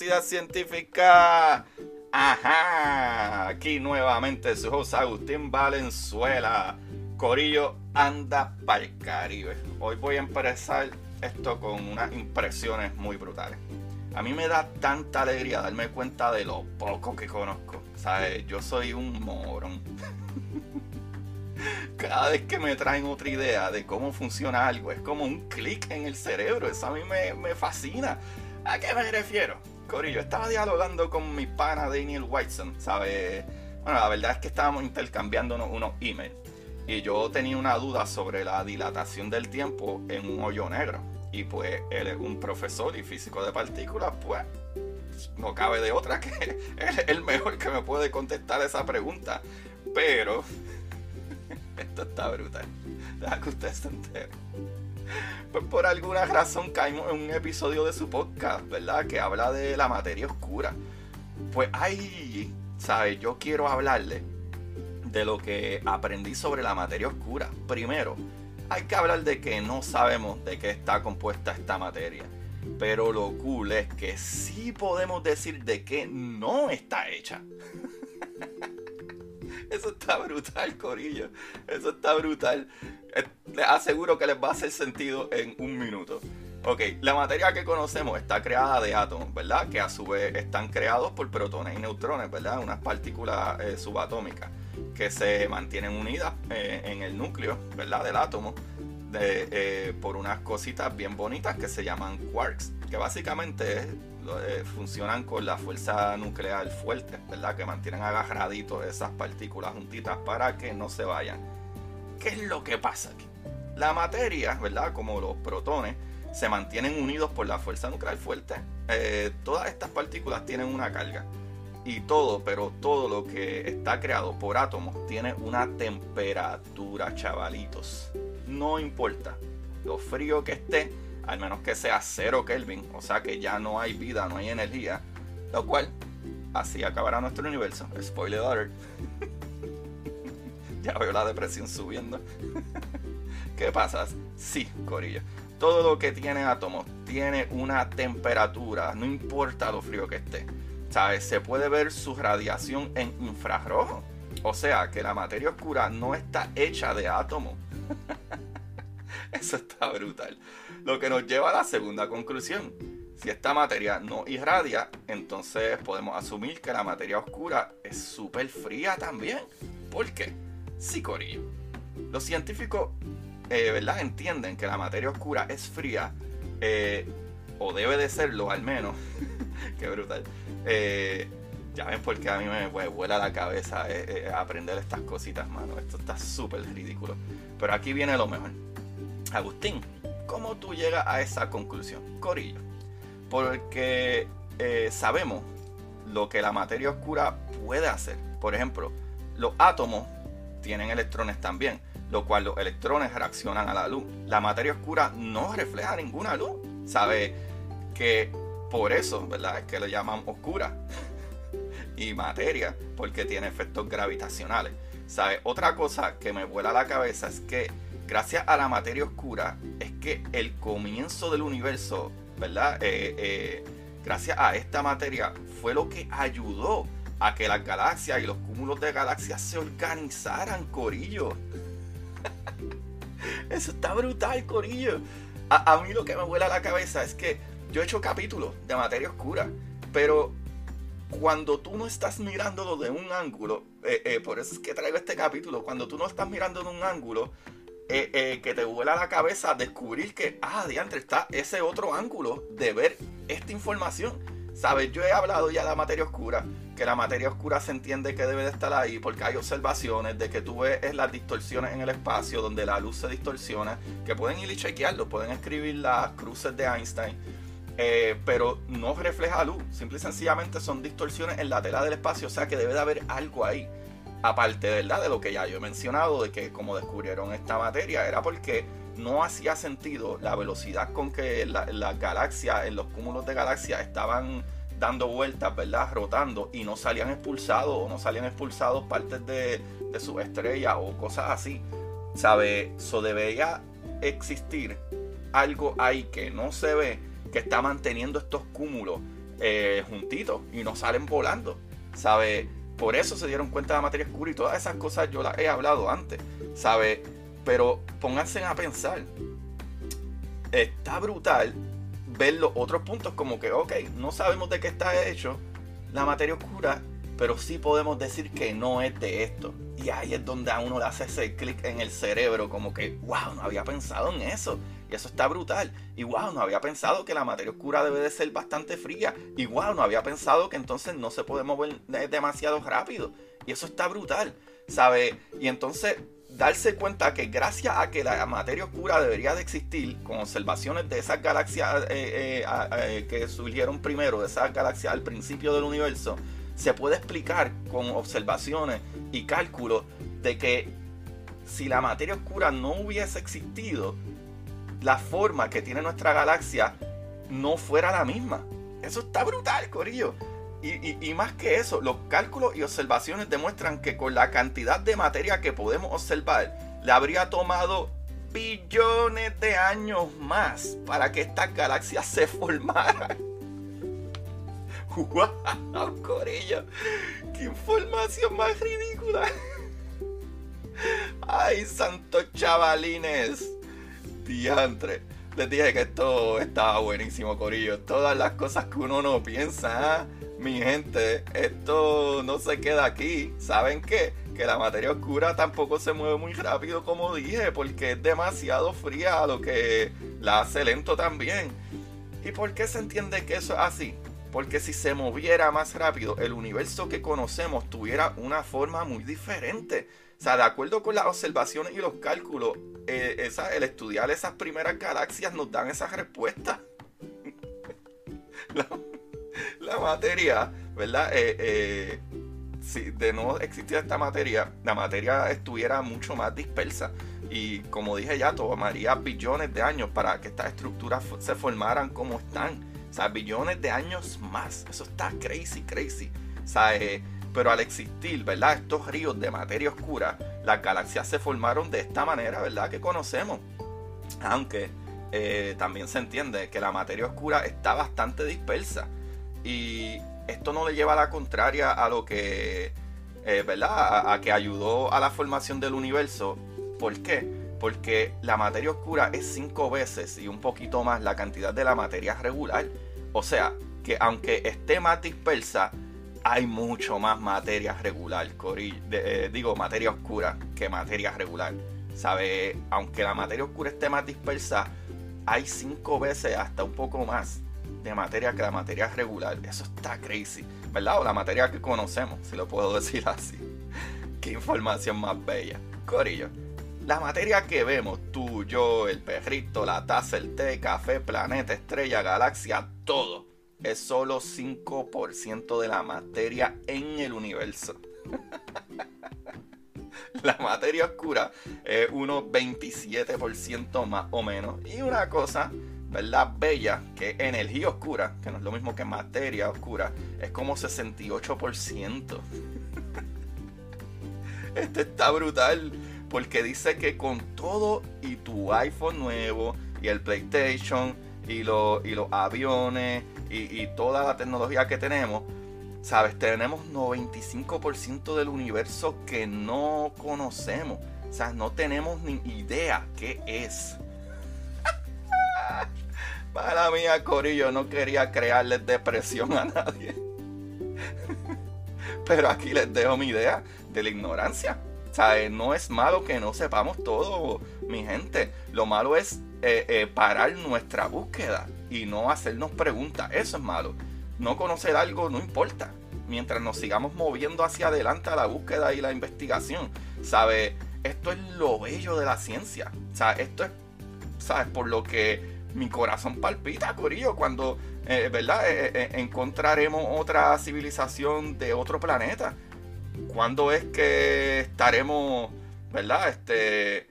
Curiosidad Científica. Ajá, aquí nuevamente su host Agustín Valenzuela. Corillo anda para el Caribe. Hoy voy a empezar esto con unas impresiones muy brutales. A mí me da tanta alegría darme cuenta de lo poco que conozco. ¿Sabes? Yo soy un morón. Cada vez que me traen otra idea de cómo funciona algo, es como un clic en el cerebro. Eso a mí me, me fascina. ¿A qué me refiero? Corillo, estaba dialogando con mi pana Daniel Whiteson, ¿sabes? Bueno, la verdad es que estábamos intercambiando unos, unos emails. Y yo tenía una duda sobre la dilatación del tiempo en un hoyo negro. Y pues él es un profesor y físico de partículas, pues no cabe de otra que él es el mejor que me puede contestar esa pregunta. Pero esto está brutal. Deja que ustedes se enteren. Pues por alguna razón caímos en un episodio de su podcast, ¿verdad? Que habla de la materia oscura. Pues ahí, ¿sabes? Yo quiero hablarle de lo que aprendí sobre la materia oscura. Primero, hay que hablar de que no sabemos de qué está compuesta esta materia. Pero lo cool es que sí podemos decir de qué no está hecha. Eso está brutal, Corillo. Eso está brutal. Eh, Les aseguro que les va a hacer sentido en un minuto. Ok, la materia que conocemos está creada de átomos, ¿verdad? Que a su vez están creados por protones y neutrones, ¿verdad? Unas partículas eh, subatómicas que se mantienen unidas eh, en el núcleo, ¿verdad? Del átomo por unas cositas bien bonitas que se llaman quarks, que básicamente funcionan con la fuerza nuclear fuerte, ¿verdad? Que mantienen agarraditos esas partículas juntitas para que no se vayan. ¿Qué es lo que pasa aquí? La materia, ¿verdad? Como los protones, se mantienen unidos por la fuerza nuclear fuerte. Eh, todas estas partículas tienen una carga. Y todo, pero todo lo que está creado por átomos tiene una temperatura, chavalitos. No importa lo frío que esté, al menos que sea cero Kelvin, o sea que ya no hay vida, no hay energía, lo cual así acabará nuestro universo. Spoiler alert. ya veo la depresión subiendo. ¿Qué pasa? Sí, Corillo. Todo lo que tiene átomos tiene una temperatura, no importa lo frío que esté. ¿Sabes? Se puede ver su radiación en infrarrojo. O sea que la materia oscura no está hecha de átomos. Eso está brutal. Lo que nos lleva a la segunda conclusión. Si esta materia no irradia, entonces podemos asumir que la materia oscura es súper fría también. ¿Por qué? Sí, Corillo. Los científicos eh, ¿verdad? entienden que la materia oscura es fría, eh, o debe de serlo al menos. Qué brutal. Eh, ya ven por qué a mí me vuela la cabeza aprender estas cositas, mano. Esto está súper ridículo. Pero aquí viene lo mejor. Agustín, ¿cómo tú llegas a esa conclusión? Corillo. Porque sabemos lo que la materia oscura puede hacer. Por ejemplo, los átomos tienen electrones también, lo cual los electrones reaccionan a la luz. La materia oscura no refleja ninguna luz. Sabe que por eso, ¿verdad? Es que le llaman oscura. y materia, porque tiene efectos gravitacionales. ¿Sabe? Otra cosa que me vuela la cabeza es que gracias a la materia oscura es que el comienzo del universo, ¿verdad? Eh, eh, gracias a esta materia fue lo que ayudó a que las galaxias y los cúmulos de galaxias se organizaran, Corillo. Eso está brutal, Corillo. A, mí lo que me vuela la cabeza es que yo he hecho capítulos de materia oscura, pero cuando tú no estás mirándolo de un ángulo, eh, eh, por eso es que traigo este capítulo, cuando tú no estás mirando de un ángulo, eh, que te vuela la cabeza descubrir que, ah, diantre, está ese otro ángulo de ver esta información. ¿Sabes? Yo he hablado ya de la materia oscura, que la materia oscura se entiende que debe de estar ahí porque hay observaciones de que tú ves las distorsiones en el espacio donde la luz se distorsiona, que pueden ir y chequearlo, pueden escribir las cruces de Einstein, eh, pero no refleja luz, simple y sencillamente son distorsiones en la tela del espacio, o sea que debe de haber algo ahí. Aparte ¿verdad? de lo que ya yo he mencionado, de que como descubrieron esta materia, era porque no hacía sentido la velocidad con que las la galaxias, en los cúmulos de galaxias, estaban dando vueltas, ¿verdad? Rotando y no salían expulsados o no salían expulsados partes de, de sus estrellas o cosas así. ¿Sabe? Eso debería existir algo ahí que no se ve, que está manteniendo estos cúmulos eh, juntitos y no salen volando. ¿Sabe? Por eso se dieron cuenta de la materia oscura y todas esas cosas yo las he hablado antes. ¿Sabe? Pero pónganse a pensar. Está brutal ver los otros puntos como que, ok, no sabemos de qué está hecho la materia oscura, pero sí podemos decir que no es de esto. Y ahí es donde a uno le hace ese clic en el cerebro, como que, wow, no había pensado en eso. Y eso está brutal. Y wow, no había pensado que la materia oscura debe de ser bastante fría. Y wow, no había pensado que entonces no se puede mover demasiado rápido. Y eso está brutal, ¿sabe? Y entonces darse cuenta que gracias a que la materia oscura debería de existir, con observaciones de esas galaxias eh, eh, eh, que surgieron primero, de esas galaxias al principio del universo, se puede explicar con observaciones y cálculos de que si la materia oscura no hubiese existido, la forma que tiene nuestra galaxia no fuera la misma. Eso está brutal, Corillo. Y, más que eso, los cálculos y observaciones demuestran que con la cantidad de materia que podemos observar, le habría tomado billones de años más para que estas galaxias se formaran. ¡Wow, Corillo! ¡Qué información más ridícula! ¡Ay, santos chavalines! Diantre. Les dije que esto estaba buenísimo, Corillo. Todas las cosas que uno no piensa. ¿ah? mi gente, esto no se queda aquí. ¿Saben qué? Que la materia oscura tampoco se mueve muy rápido como dije, porque es demasiado fría, lo que la hace lento también. ¿Y por qué se entiende que eso es así? Porque si se moviera más rápido, el universo que conocemos tuviera una forma muy diferente. O sea, de acuerdo con las observaciones y los cálculos, eh, el estudiar esas primeras galaxias nos dan esas respuestas. la materia, ¿verdad? Eh, eh, si de no existir esta materia, la materia estuviera mucho más dispersa. Y como dije ya, tomaría billones de años para que estas estructuras se formaran como están. O sea, billones de años más. Eso está crazy, crazy. O sea, pero al existir, ¿verdad? Estos ríos de materia oscura, las galaxias se formaron de esta manera, ¿verdad? Que conocemos. Aunque también se entiende que la materia oscura está bastante dispersa. Y esto no le lleva a la contraria a lo que, eh, ¿verdad? A, que ayudó a la formación del universo. ¿Por qué? Porque la materia oscura es cinco veces y un poquito más la cantidad de la materia regular. O sea, que aunque esté más dispersa, hay mucho más materia regular, eh, digo, materia oscura que materia regular. ¿Sabe? Aunque la materia oscura esté más dispersa, hay cinco veces hasta un poco más de materia que la materia regular. Eso está crazy, ¿verdad? O la materia que conocemos, si lo puedo decir así. Qué información más bella. Corillo, la materia que vemos, tú, yo, el perrito, la taza, el té, café, planeta, estrella, galaxia, todo, es solo 5% de la materia en el universo. la materia oscura es unos 27% más o menos. Y una cosa ¿verdad? Bella, que energía oscura, que no es lo mismo que materia oscura, es como 68%. este está brutal, porque dice que con todo y tu iPhone nuevo, y el PlayStation, y, lo, y los aviones, y, toda la tecnología que tenemos, ¿sabes? Tenemos 95% del universo que no conocemos. O sea, no tenemos ni idea qué es. Para mía, Corillo, no quería crearles depresión a nadie. Pero aquí les dejo mi idea de la ignorancia. O sea, no es malo que no sepamos todo, mi gente. Lo malo es eh, eh, parar nuestra búsqueda y no hacernos preguntas. Eso es malo. No conocer algo no importa. Mientras nos sigamos moviendo hacia adelante a la búsqueda y la investigación. ¿Sabe? Esto es lo bello de la ciencia. O sea, esto es, ¿sabes? Por lo que mi corazón palpita, Corillo, cuando, eh, ¿verdad? encontraremos otra civilización de otro planeta. ¿Cuándo es que estaremos, ¿verdad? Este,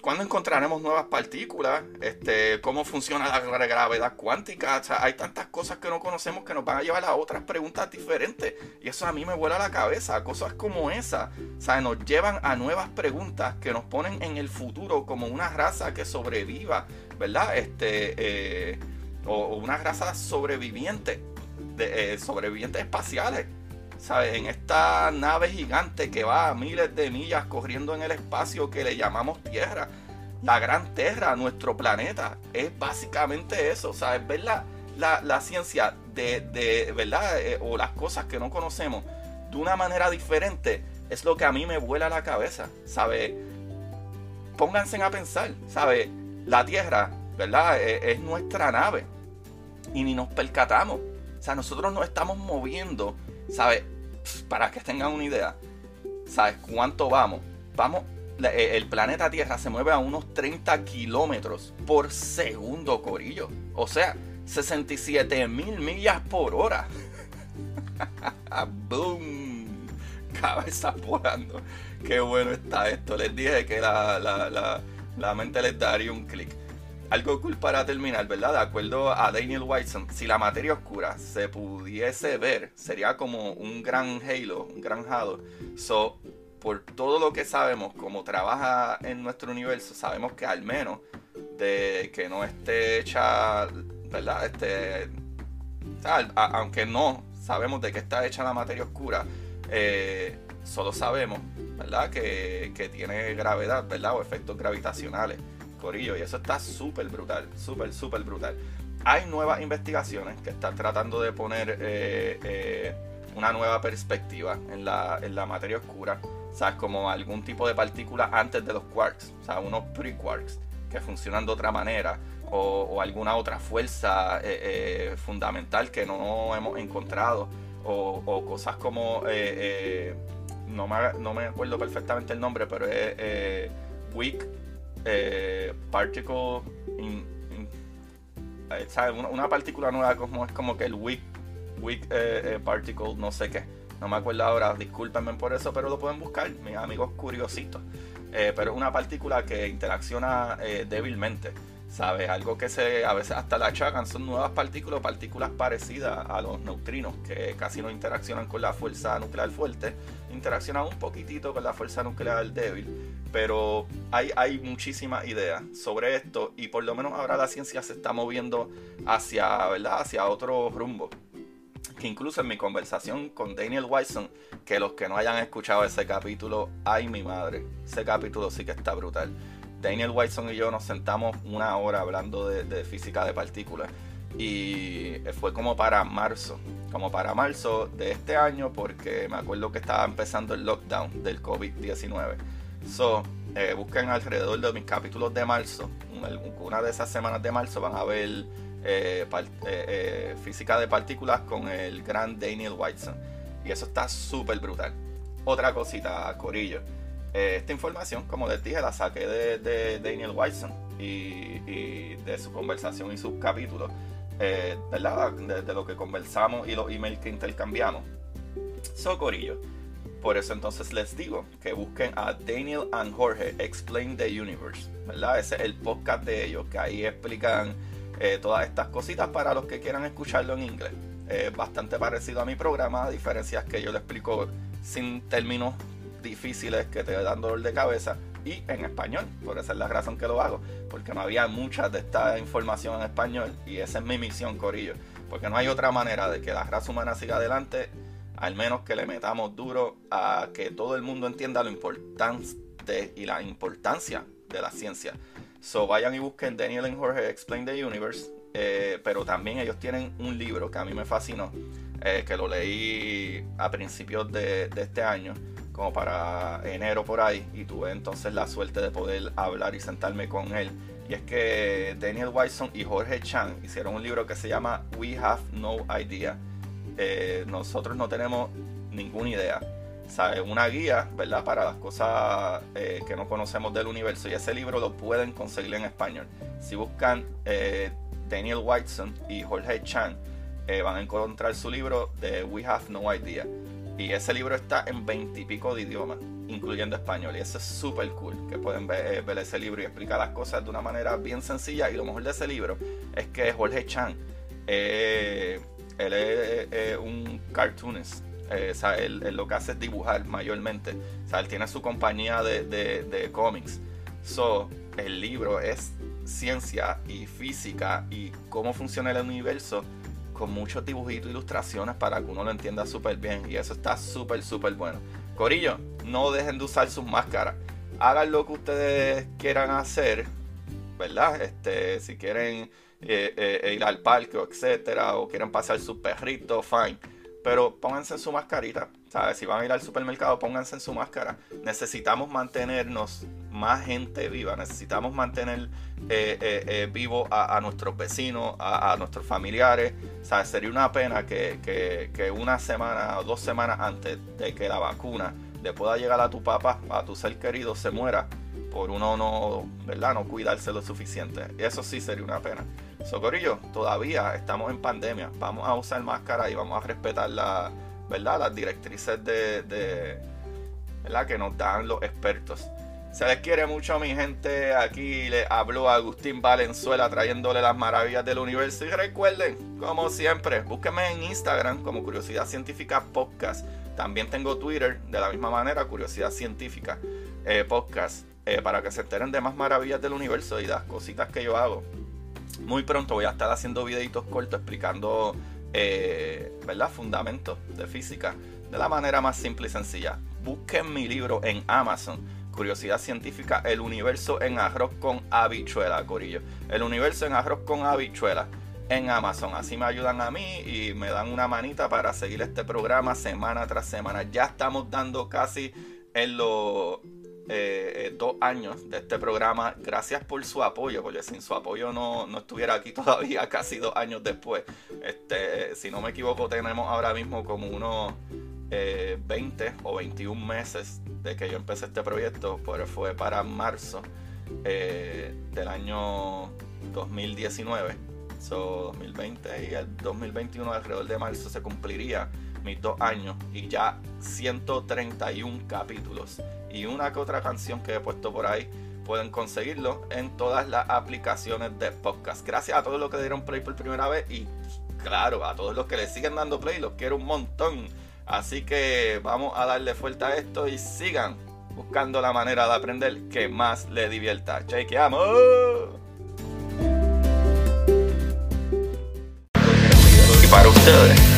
¿Cuándo encontraremos nuevas partículas? Este, ¿Cómo funciona la gravedad cuántica? hay tantas cosas que no conocemos que nos van a llevar a otras preguntas diferentes. Y eso a mí me vuela la cabeza. Cosas como esa, o nos llevan a nuevas preguntas que nos ponen en el futuro como una raza que sobreviva, ¿verdad? Este, eh, o, una raza sobreviviente, de, eh, sobrevivientes espaciales. ¿Sabes? En esta nave gigante que va a miles de millas corriendo en el espacio que le llamamos Tierra. La gran Tierra, nuestro planeta. Es básicamente eso, ¿sabes? Ver la, la, ciencia de, de ¿verdad? Eh, o las cosas que no conocemos de una manera diferente es lo que a mí me vuela la cabeza, ¿sabes? Pónganse a pensar, ¿sabes? La Tierra, ¿verdad? Es, es nuestra nave y ni nos percatamos. O sea, nosotros nos estamos moviendo ¿sabes? Para que tengan una idea, ¿sabes cuánto vamos? Vamos, eh, el planeta Tierra se mueve a unos 30 kilómetros por segundo, Corillo. O sea, 67 mil millas por hora. ¡Boom! Cabeza volando. Qué bueno está esto. Les dije que la, la, la mente les daría un clic algo cool para terminar, ¿verdad? De acuerdo a Daniel Whiteson, si la materia oscura se pudiese ver, sería como un gran halo, un gran halo. So, por todo lo que sabemos, como trabaja en nuestro universo, sabemos que al menos de que no esté hecha, ¿verdad? Este, aunque no sabemos de qué está hecha la materia oscura, eh, solo sabemos, ¿verdad? Que, que tiene gravedad, ¿verdad? O efectos gravitacionales. Corillo, y eso está súper brutal, súper, súper brutal. Hay nuevas investigaciones que están tratando de poner eh, eh, una nueva perspectiva en la, en la materia oscura, o como algún tipo de partícula antes de los quarks, o sea, unos pre-quarks que funcionan de otra manera, o, alguna otra fuerza eh, fundamental que no hemos encontrado, o, cosas como, no, me, no me acuerdo perfectamente el nombre, pero es weak eh, particle eh, Una, partícula nueva como es como que el weak, weak eh, eh, particle no sé qué. No me acuerdo ahora discúlpenme por eso pero lo pueden buscar mis amigos curiositos. Pero es una partícula que interacciona débilmente ¿sabes? Algo que se a veces hasta la achacan son nuevas partículas, partículas parecidas a los neutrinos, que casi no interaccionan con la fuerza nuclear fuerte, interaccionan un poquitito con la fuerza nuclear débil, pero hay, hay muchísimas ideas sobre esto y por lo menos ahora la ciencia se está moviendo hacia, ¿verdad? hacia otro rumbo. Que incluso en mi conversación con Daniel Wyson, que los que no hayan escuchado ese capítulo, ay mi madre, ese capítulo sí que está brutal Daniel Whiteson y yo nos sentamos una hora hablando de, física de partículas y fue como para marzo, como para marzo de este año porque me acuerdo que estaba empezando el lockdown del COVID-19. So, eh, busquen alrededor de mis capítulos de marzo, una de esas semanas de marzo van a ver eh, eh, física de partículas con el gran Daniel Whiteson y eso está súper brutal. Otra cosita, Corillo eh, esta información, como les dije, la saqué de, Daniel Whiteson y, de su conversación y sus capítulos, eh, ¿verdad? De, lo que conversamos y los emails que intercambiamos. Socorillo. Por eso entonces les digo que busquen a Daniel and Jorge Explain the Universe, ¿verdad? Ese es el podcast de ellos, que ahí explican eh, todas estas cositas para los que quieran escucharlo en inglés. Es bastante parecido a mi programa, a diferencias que yo le explico sin términos difíciles que te dan dolor de cabeza y en español. Por esa es la razón que lo hago, porque no había mucha de esta información en español y esa es mi misión, Corillo. Porque no hay otra manera de que la raza humana siga adelante, al menos que le metamos duro a que todo el mundo entienda lo importante y la importancia de la ciencia. So vayan y busquen Daniel and Jorge Explain the Universe. Eh, pero también ellos tienen un libro que a mí me fascinó eh, que lo leí a principios de, este año, como para enero por ahí, y tuve entonces la suerte de poder hablar y sentarme con él. Y es que Daniel Wyson y Jorge Chan hicieron un libro que se llama We Have No Idea. Eh, nosotros no tenemos ninguna idea. ¿Sabe? Una guía, ¿verdad? Para las cosas eh, que no conocemos del universo. Y ese libro lo pueden conseguir en español. Si buscan Daniel Whiteson y Jorge Chan, eh, van a encontrar su libro de We Have No Idea. Y ese libro está en veintipico de idiomas, incluyendo español. Y eso es súper cool, que pueden eh, ver, ese libro y explicar las cosas de una manera bien sencilla. Y lo mejor de ese libro es que Jorge Chan, eh, él es un cartoonist. o sea, él, lo que hace es dibujar mayormente. O sea, él tiene su compañía de, de, de cómics. So, el libro es ciencia y física y cómo funciona el universo con muchos dibujitos e ilustraciones para que uno lo entienda súper bien. Y eso está súper, súper bueno. Corillo, no dejen de usar sus máscaras. Hagan lo que ustedes quieran hacer, ¿verdad? Este, si quieren eh, eh, ir al parque, etcétera, o quieren pasar sus perritos, fine pero pónganse en su mascarita. ¿sabes? Si van a ir al supermercado, pónganse en su máscara. Necesitamos mantenernos más gente viva. Necesitamos mantener eh, eh, vivo a, nuestros vecinos, a, nuestros familiares. ¿sabes? Sería una pena que, una semana o dos semanas antes de que la vacuna le pueda llegar a tu papá, a tu ser querido, se muera por uno no, ¿verdad? no cuidarse lo suficiente. Eso sí sería una pena. Socorrillo, todavía estamos en pandemia. Vamos a usar máscara y vamos a respetar la, ¿verdad? las directrices de, de ¿verdad? que nos dan los expertos. Se les quiere mucho mi gente. Aquí le habló Agustín Valenzuela trayéndole las maravillas del universo. Y recuerden, como siempre, búsquenme en Instagram como Curiosidad Científica Podcast. También tengo Twitter de la misma manera, Curiosidad Científica eh, Podcast. Eh, para que se enteren de más maravillas del universo y las cositas que yo hago. Muy pronto voy a estar haciendo videitos cortos explicando eh, ¿verdad? fundamentos de física de la manera más simple y sencilla. Busquen mi libro en Amazon. Curiosidad científica, el universo en arroz con habichuela, Corillo. El universo en arroz con habichuela en Amazon. Así me ayudan a mí y me dan una manita para seguir este programa semana tras semana. Ya estamos dando casi en lo eh, eh, dos años de este programa. Gracias por su apoyo, porque sin su apoyo no, estuviera aquí todavía casi dos años después. Este, si no me equivoco, tenemos ahora mismo como unos 20 eh, o 21 meses de que yo empecé este proyecto, pero fue para marzo del año 2019. So, 2020 y el 2021 alrededor de marzo se cumpliría mis dos años y ya 131 capítulos y una que otra canción que he puesto por ahí pueden conseguirlo en todas las aplicaciones de podcast. Gracias a todos los que dieron play por primera vez y claro, a todos los que le siguen dando play, los quiero un montón. Así que vamos a darle fuerte a esto y sigan buscando la manera de aprender que más le divierta. ¡Chequeamos! Y para ustedes,